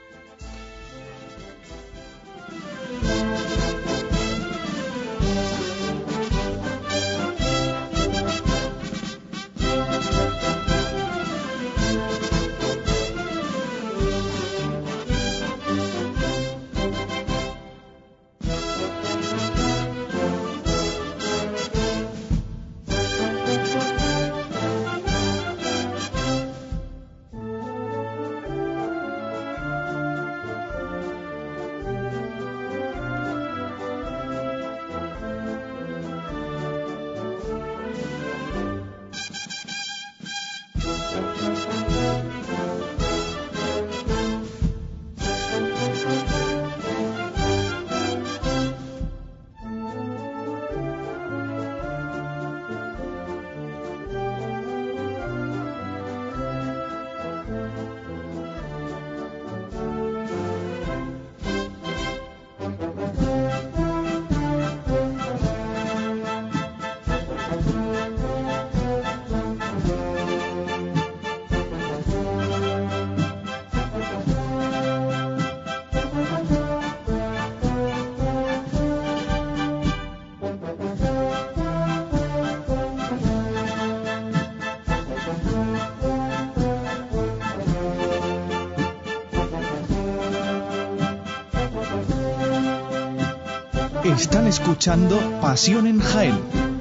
Están escuchando Pasión en Jaén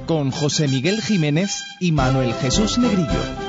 con José Miguel Jiménez y Manuel Jesús Negrillo.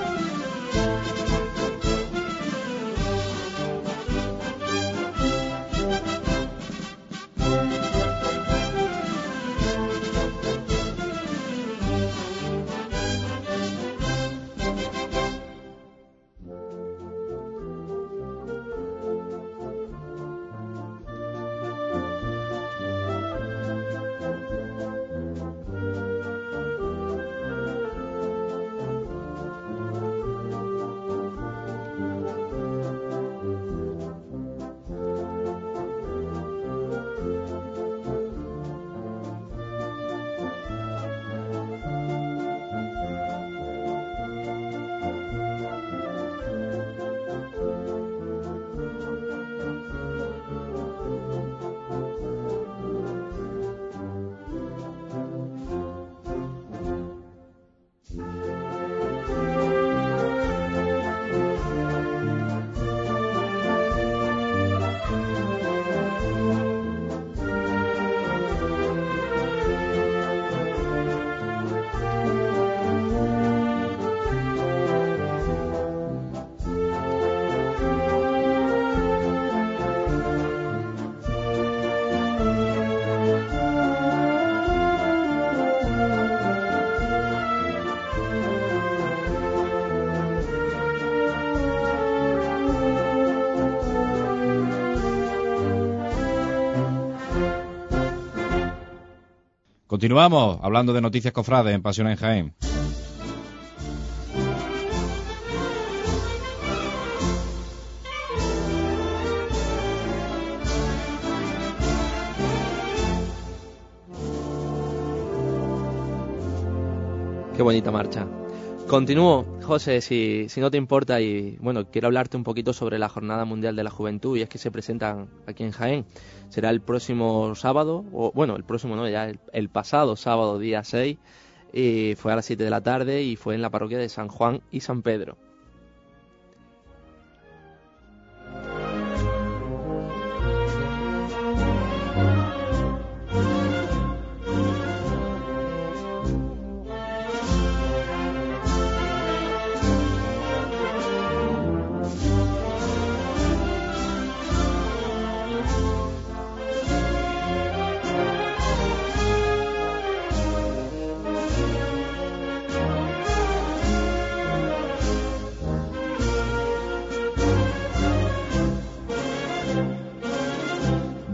Continuamos hablando de noticias cofrades en Pasión en Jaén. Qué bonita marcha. Continúo, José, si, si no te importa, y bueno, quiero hablarte un poquito sobre la Jornada Mundial de la Juventud, y es que se presentan aquí en Jaén. Será el próximo sábado, o bueno, el próximo no, ya el, el pasado sábado, día 6, y fue a las 7 de la tarde y fue en la parroquia de San Juan y San Pedro.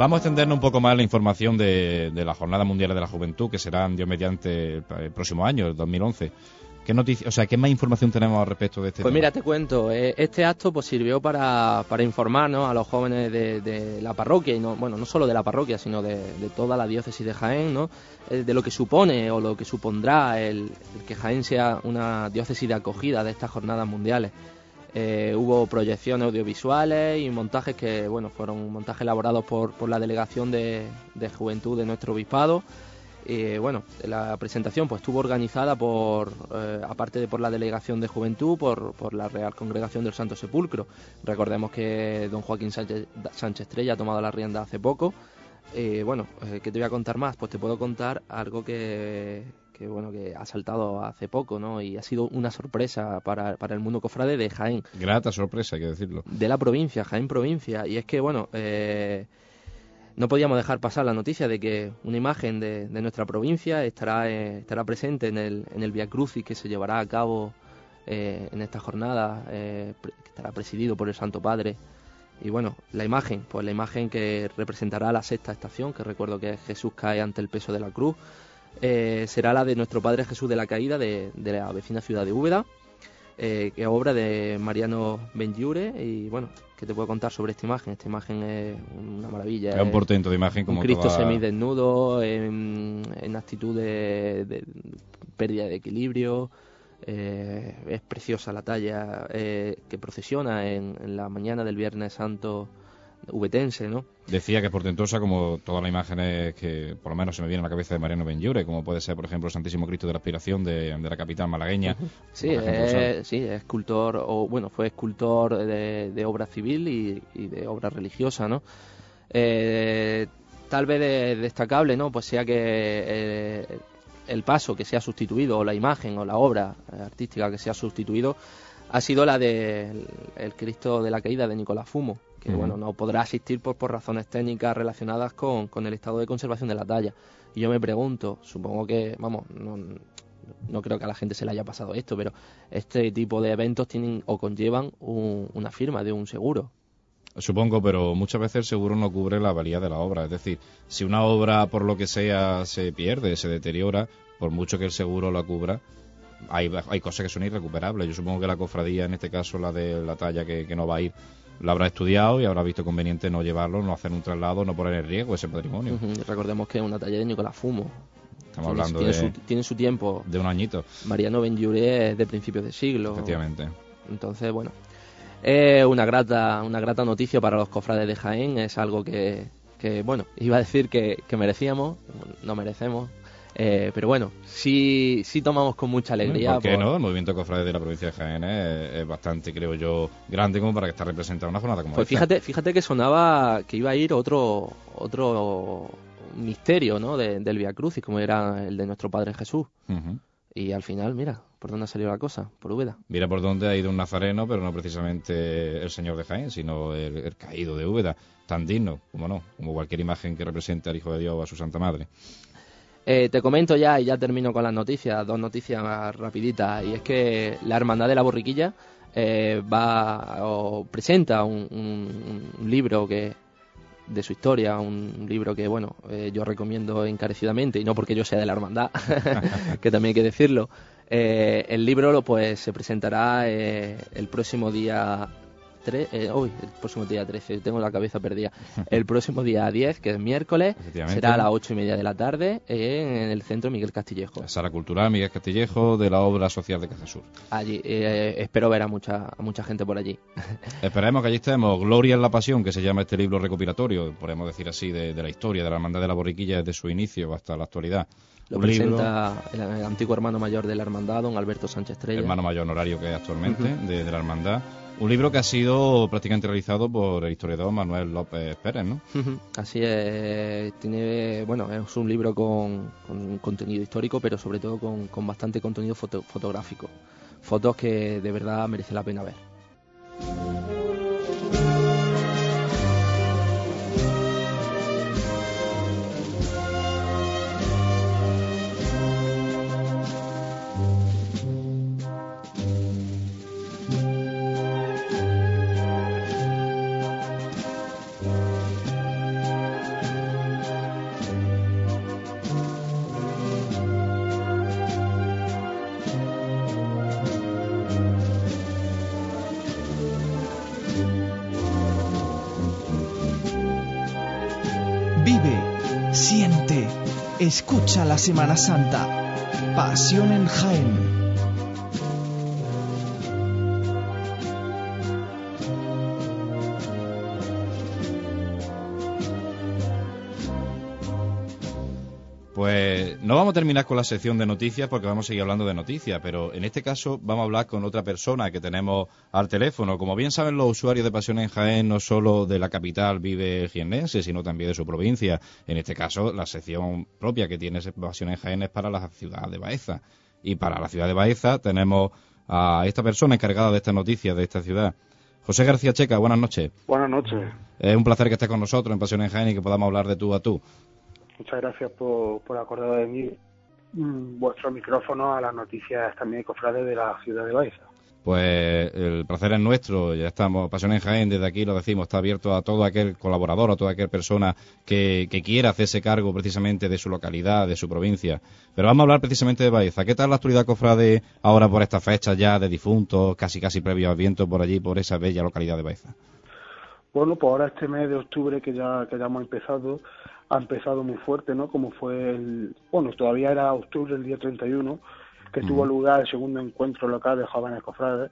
Vamos a extendernos un poco más la información de, de la Jornada Mundial de la Juventud, que será Dios mediante el, próximo año, el 2011. ¿Qué noticia, o sea, qué más información tenemos al respecto de este Pues tema? mira, te cuento, eh, este acto pues sirvió para, para informarnos a los jóvenes de, de la parroquia, y no, bueno, no solo de la parroquia, sino de, de toda la diócesis de Jaén, ¿no? Eh, de lo que supone o lo que supondrá el, el que Jaén sea una diócesis de acogida de estas jornadas mundiales. Eh, hubo proyecciones audiovisuales y montajes que, bueno, fueron montajes elaborados por, por la delegación de, de juventud de nuestro obispado. Y bueno, la presentación pues estuvo organizada por, eh, aparte de por la Delegación de Juventud, por, por la Real Congregación del Santo Sepulcro. Recordemos que don Joaquín Sánchez, Sánchez Estrella ha tomado la rienda hace poco. Eh, bueno, eh, ¿qué te voy a contar más? Pues te puedo contar algo que, que, bueno que ha saltado hace poco, ¿no? Y ha sido una sorpresa para, para el mundo cofrade de Jaén Grata sorpresa, hay que decirlo. de la provincia, Jaén provincia. Y es que, bueno, eh, no podíamos dejar pasar la noticia de que una imagen de, de nuestra provincia estará, eh, estará presente en el, en el Via Crucis que se llevará a cabo eh, en esta jornada, eh, que estará presidido por el Santo Padre. Y bueno, la imagen, pues la imagen que representará la sexta estación, que recuerdo que Jesús cae ante el peso de la cruz, eh, será la de nuestro Padre Jesús de la Caída de, de la vecina ciudad de Úbeda, eh, que es obra de Mariano Benlliure. Y bueno, ¿qué te puedo contar sobre esta imagen? Esta imagen es una maravilla. Es un portento de imagen como un Cristo toda- semidesnudo, en, en actitud de, de pérdida de equilibrio. eh, es preciosa la talla eh, que procesiona en, en la mañana del Viernes Santo ubetense, ¿no? Decía que es portentosa como todas las imágenes que por lo menos se me vienen a la cabeza de Mariano Benlliure, como puede ser, por ejemplo, el Santísimo Cristo de la Aspiración de, de la capital malagueña. Sí, sí, es escultor, o bueno, fue escultor de, de obra civil y, y de obra religiosa, ¿no? Eh, tal vez de- destacable, ¿no? Pues sea que eh, el paso que se ha sustituido, o la imagen, o la obra eh, artística que se ha sustituido, ha sido la del el Cristo de la Caída de Nicolás Fumo, que bueno, no podrá asistir por, por razones técnicas relacionadas con, con el estado de conservación de la talla. Y yo me pregunto, supongo que, vamos, no, no creo que a la gente se le haya pasado esto, pero este tipo de eventos tienen o conllevan un- una firma de un seguro. Supongo, pero muchas veces el seguro no cubre la valía de la obra. Es decir, si una obra, por lo que sea, se pierde, se deteriora, por mucho que el seguro la cubra, hay, hay cosas que son irrecuperables. Yo supongo que la cofradía, en este caso la de la talla que, que no va a ir, la habrá estudiado y habrá visto conveniente no llevarlo, no hacer un traslado, no poner en riesgo ese patrimonio. Recordemos que es una talla de Nicolás Fumo. Estamos Tiene- hablando tiene, de, su, tiene su tiempo. de un añito, Mariano Benlliure es de principios de siglo. efectivamente. Entonces, bueno, es una grata, una grata noticia para los cofrades de Jaén. Es algo que, que, bueno, iba a decir que, que merecíamos, no merecemos. Eh, pero bueno, sí, sí tomamos con mucha alegría. ¿Por qué por- no? El movimiento cofrade de la provincia de Jaén es, es bastante, creo yo, grande como para que esté representada en una jornada como Pues esta. fíjate, fíjate que sonaba que iba a ir otro, otro misterio, ¿no? de- del Via Crucis, como era el de nuestro Padre Jesús. Y al final, mira, por dónde ha salido la cosa, por Úbeda. Mira por dónde ha ido un nazareno, pero no precisamente el señor de Jaén, sino el, el caído de Úbeda, tan digno, como no, como cualquier imagen que represente al Hijo de Dios o a su Santa Madre. Eh, te comento ya y ya termino con las noticias, dos noticias más rapiditas. Y es que la Hermandad de la Borriquilla eh, va o presenta un, libro que, de su historia, un libro que, bueno, eh, yo recomiendo encarecidamente, y no porque yo sea de la hermandad, que también hay que decirlo. Eh, el libro pues se presentará eh, el próximo día eh, uy, el próximo día 13, tengo la cabeza perdida. El próximo día 10, que es miércoles, será a las 8 y media de la tarde en el centro Miguel Castillejo. Sala Cultural Miguel Castillejo de la obra social de Casa Sur. Allí, eh, espero ver a mucha, mucha gente por allí. Esperemos que allí estemos. Gloria en la Pasión, que se llama este libro recopilatorio, podemos decir así, de, la historia de la Hermandad de la Borriquilla desde su inicio hasta la actualidad. Lo presenta el, antiguo hermano mayor de la hermandad, don Alberto Sánchez Estrella. Hermano mayor honorario que es actualmente de, de la hermandad un libro que ha sido prácticamente realizado por el historiador Manuel López Pérez, ¿no? Así es, tiene, bueno, es un libro con, contenido histórico, pero sobre todo con, bastante contenido fotográfico. Fotos que de verdad merece la pena ver. La Semana Santa. Pasión en Jaén. No vamos a terminar con la sección de noticias porque vamos a seguir hablando de noticias, pero en este caso vamos a hablar con otra persona que tenemos al teléfono. Como bien saben los usuarios de Pasión en Jaén, no solo de la capital vive jiennense, sino también de su provincia. En este caso, la sección propia que tiene Pasión en Jaén es para la ciudad de Baeza. Y para la ciudad de Baeza tenemos a esta persona encargada de estas noticias de esta ciudad. José García Checa, buenas noches. Buenas noches. Es un placer que estés con nosotros en Pasión en Jaén y que podamos hablar de tú a tú. Muchas gracias por, por acordar de mí mm, vuestro micrófono a las noticias también de cofrades de la ciudad de Baeza. Pues el placer es nuestro, ya estamos, Pasión en Jaén, desde aquí lo decimos, está abierto a todo aquel colaborador, a toda aquella persona que, que quiera hacerse cargo precisamente de su localidad, de su provincia. Pero vamos a hablar precisamente de Baeza. ¿Qué tal la actualidad cofrade ahora por esta fecha ya de difuntos, casi casi previo al viento por allí, por esa bella localidad de Baeza? Bueno, pues ahora este mes de octubre que ya, que ya hemos empezado, ha empezado muy fuerte, ¿no? Como fue el, bueno, todavía era octubre, el día 31, que tuvo lugar el segundo encuentro local de jóvenes cofrades,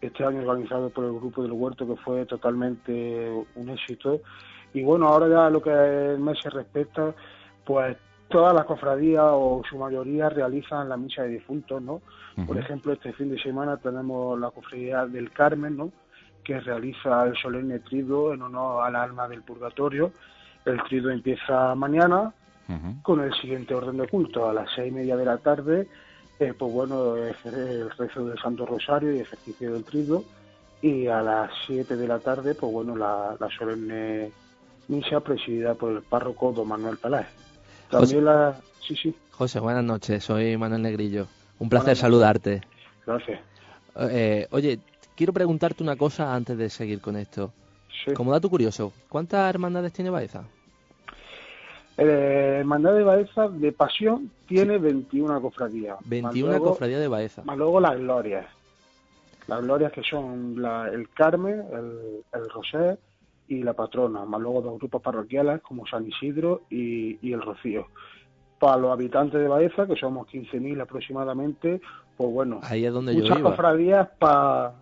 este año organizado por el Grupo del Huerto, que fue totalmente un éxito. Y bueno, ahora ya lo que el mes se respecta, pues todas las cofradías o su mayoría realizan la misa de difuntos, ¿no? Por ejemplo, este fin de semana tenemos la cofradía del Carmen, ¿no? Que realiza el solemne trido en honor al alma del purgatorio el trido empieza mañana con el siguiente orden de culto. A las seis y media de la tarde, eh, pues bueno, el rezo del Santo Rosario y ejercicio del trido. Y a las siete de la tarde, pues bueno, la, solemne misa presidida por el párroco don Manuel Peláez. También la... Sí, sí. José, buenas noches. Soy Manuel Negrillo. Un placer saludarte. Gracias. Eh, oye, quiero preguntarte una cosa antes de seguir con esto. Como dato curioso, ¿cuántas hermandades tiene Baeza? Eh, hermandad de Baeza de Pasión tiene 21 cofradías. 21 cofradías de Baeza. Más luego las glorias. Las glorias que son el Carmen, el, el Rosé y la patrona. Más luego dos grupos parroquiales como San Isidro y, el Rocío. Para los habitantes de Baeza, que somos 15.000 aproximadamente, pues bueno, Ahí es donde muchas cofradías para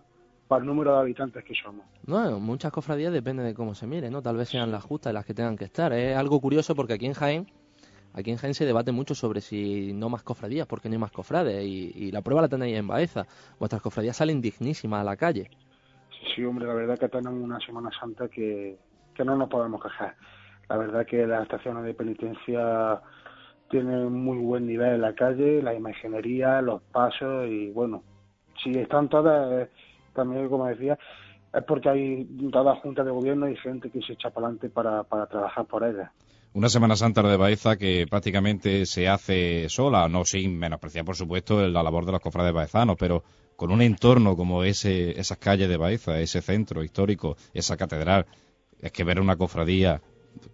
para el número de habitantes que somos. No, muchas cofradías depende de cómo se mire, ¿no? Tal vez sean las justas las que tengan que estar. Es algo curioso porque aquí en Jaén, aquí en Jaén se debate mucho sobre si no más cofradías, porque no hay más cofrades, y, la prueba la tenéis en Baeza. Vuestras cofradías salen dignísimas a la calle. Sí, hombre, la verdad que tenemos una Semana Santa que, que no nos podemos quejar. La verdad que las estaciones de penitencia tienen muy buen nivel en la calle, la imaginería, los pasos y bueno, si están todas también, como decía, es porque hay toda junta de gobierno y gente que se echa para adelante para, trabajar por ella. Una Semana Santa de Baeza que prácticamente se hace sola, no sin menospreciar, por supuesto, la labor de los cofrades baezanos, pero con un entorno como ese, esas calles de Baeza, ese centro histórico, esa catedral, es que ver una cofradía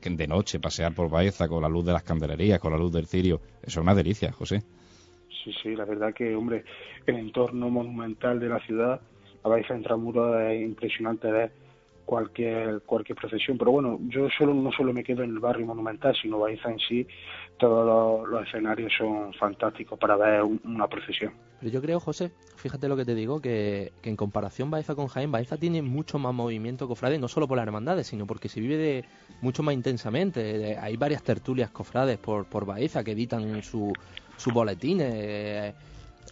de noche pasear por Baeza con la luz de las candelerías, con la luz del cirio, eso es una delicia, José. Sí, sí, la verdad que, hombre, el entorno monumental de la ciudad, Baeza Intramuros es impresionante ver cualquier cualquier procesión. Pero bueno, yo solo no solo me quedo en el barrio monumental, sino Baeza en sí, todos los, escenarios son fantásticos para ver un- una procesión. Pero yo creo, José, fíjate lo que te digo, que, que en comparación Baeza con Jaén, Baeza tiene mucho más movimiento cofrade, no solo por las hermandades, sino porque se vive de mucho más intensamente. De- hay varias tertulias cofrades por, por Baeza que editan su- sus boletines.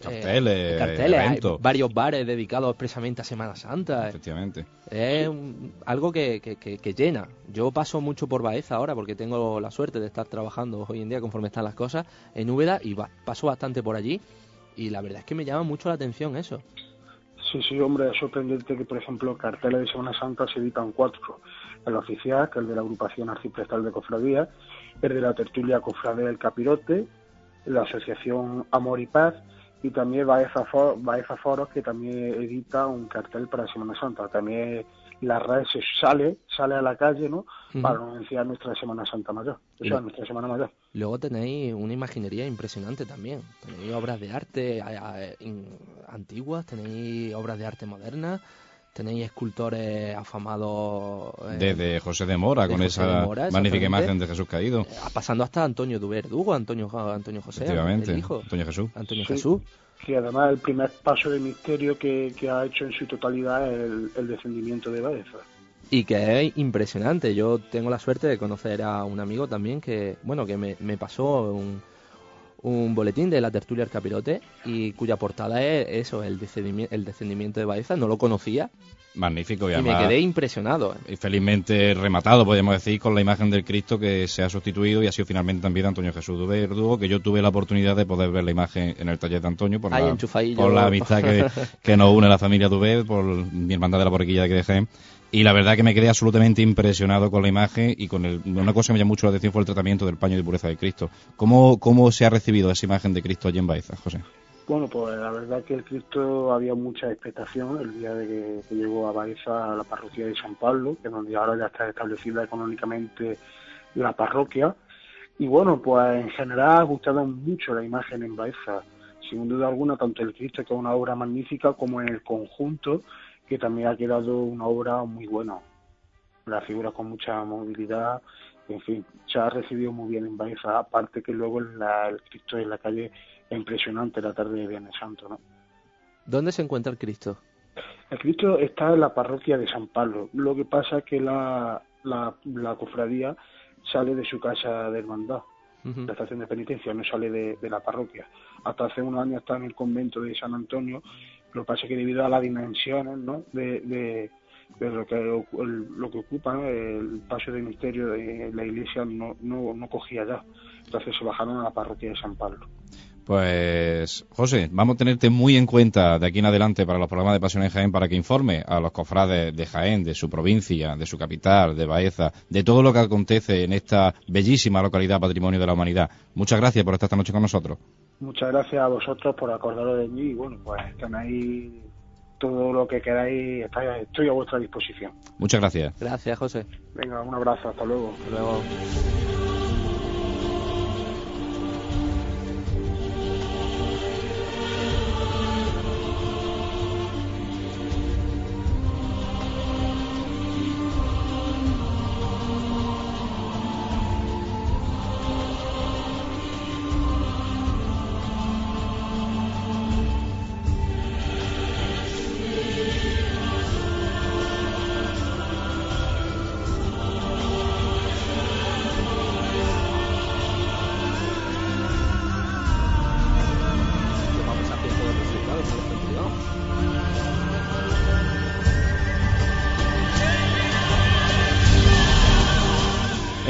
Eh, Carteles, eh, carteles, hay eventos. varios bares dedicados expresamente a Semana Santa. Efectivamente. Es un- algo que, que- que- que llena. Yo paso mucho por Baeza ahora porque tengo la suerte de estar trabajando hoy en día conforme están las cosas en Úbeda y paso bastante por allí y la verdad es que me llama mucho la atención eso. Sí, sí, hombre, es sorprendente que, por ejemplo, carteles de Semana Santa se editan cuatro. El oficial, que es el de la agrupación arciprestal de cofradía, el de la tertulia cofrade del Capirote, la asociación Amor y Paz, y también Baeza, For- Baeza Foros, que también edita un cartel para Semana Santa. También la red se sale, sale a la calle, ¿no?, Ujú. para anunciar nuestra Semana Santa Mayor, o sea, nuestra Semana Mayor. Luego tenéis una imaginería impresionante también. Tenéis obras de arte antiguas, tenéis obras de arte modernas, tenéis escultores afamados. eh, Desde José de Mora, de con José esa Mora, magnífica imagen de Jesús caído. pasando hasta Antonio Duverdugo, Antonio, Antonio José, Efectivamente, el hijo. Antonio Jesús. Antonio Sí. Jesús. que además el primer paso de misterio que, que ha hecho en su totalidad es el, el descendimiento de Baeza. Y que es impresionante. Yo tengo la suerte de conocer a un amigo también que, bueno, que me, me pasó un, un boletín de la tertulia del Capirote y cuya portada es eso, el descendimiento, el descendimiento de Baeza. No lo conocía Magnífico y y me además quedé impresionado. y felizmente rematado, podríamos decir, con la imagen del Cristo que se ha sustituido y ha sido finalmente también de Antonio Jesús de Verdugo, que yo tuve la oportunidad de poder ver la imagen en el taller de Antonio por, la, enchufadillo. por la amistad que, que nos une la familia Duvet, por mi hermandad de la borriquilla de que dejé. Y la verdad que me quedé absolutamente impresionado con la imagen y con el, una cosa que me llamó mucho la atención fue el tratamiento del paño de pureza de Cristo. ¿Cómo, cómo se ha recibido esa imagen de Cristo allí en Baeza, José? Bueno, pues la verdad que el Cristo había mucha expectación el día de que, que llegó a Baeza a la parroquia de San Pablo, que donde ahora ya está establecida económicamente la parroquia. Y bueno, pues en general ha gustado mucho la imagen en Baeza. Sin duda alguna, tanto el Cristo, que es una obra magnífica, como en el conjunto, que también ha quedado una obra muy buena. La figura con mucha movilidad, en fin, se ha recibido muy bien en Baeza, aparte que luego la- el Cristo en la calle es impresionante la tarde de Viernes Santo, ¿no? ¿Dónde se encuentra el Cristo? El Cristo está en la parroquia de San Pablo. Lo que pasa es que la, la, la cofradía sale de su casa de hermandad, la estación de penitencia, no sale de, de la parroquia. Hasta hace unos años está en el convento de San Antonio, lo que pasa es que debido a las dimensiones de, lo, que, lo que ocupa el paso de misterio de la iglesia no, no, no cogía ya. Entonces se bajaron a la parroquia de San Pablo. Pues, José, vamos a tenerte muy en cuenta de aquí en adelante para los programas de Pasión en Jaén para que informe a los cofrades de Jaén, de su provincia, de su capital, de Baeza, de todo lo que acontece en esta bellísima localidad patrimonio de la humanidad. Muchas gracias por estar esta noche con nosotros. Muchas gracias a vosotros por acordaros de mí y bueno, pues tenéis todo lo que queráis, estoy a vuestra disposición. Muchas gracias. Gracias, José. Venga, un abrazo, hasta luego. Hasta luego.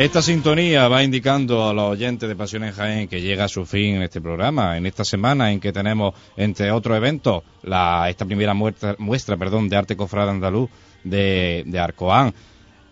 Esta sintonía va indicando a los oyentes de Pasión en Jaén que llega a su fin en este programa, en esta semana en que tenemos, entre otros eventos, la, esta primera muestra, muestra perdón, de arte cofrade andaluz de, de Arcoán.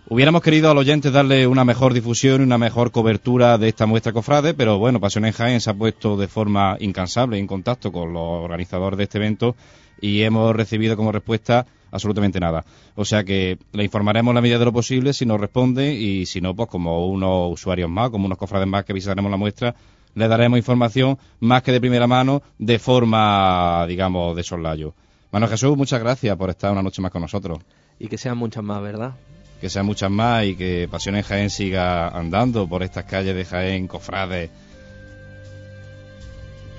Hubiéramos querido a los oyentes darle una mejor difusión y una mejor cobertura de esta muestra cofrade, pero bueno, Pasión en Jaén se ha puesto de forma incansable en contacto con los organizadores de este evento y hemos recibido como respuesta absolutamente nada. O sea que le informaremos la medida de lo posible si nos responde y si no, pues como unos usuarios más, como unos cofrades más que visitaremos la muestra, le daremos información más que de primera mano, de forma, digamos, de soslayo. Manuel Jesús, muchas gracias por estar una noche más con nosotros. Y que sean muchas más, ¿verdad? Que sean muchas más y que Pasión en Jaén siga andando por estas calles de Jaén, cofrades,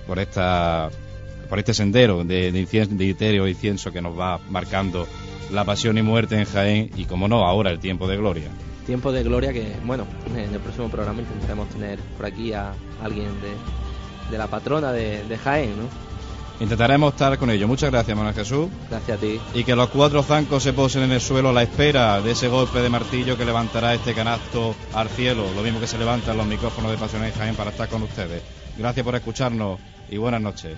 por esta por este sendero de, de, incienso, de incienso, incienso que nos va marcando la pasión y muerte en Jaén y, como no, ahora el tiempo de gloria. Tiempo de gloria que, bueno, en el próximo programa intentaremos tener por aquí a alguien de, de la patrona de, de Jaén, ¿no? Intentaremos estar con ellos. Muchas gracias, Manuel Jesús. Gracias a ti. Y que los cuatro zancos se posen en el suelo a la espera de ese golpe de martillo que levantará este canasto al cielo, lo mismo que se levantan los micrófonos de Pasión en Jaén para estar con ustedes. Gracias por escucharnos y buenas noches.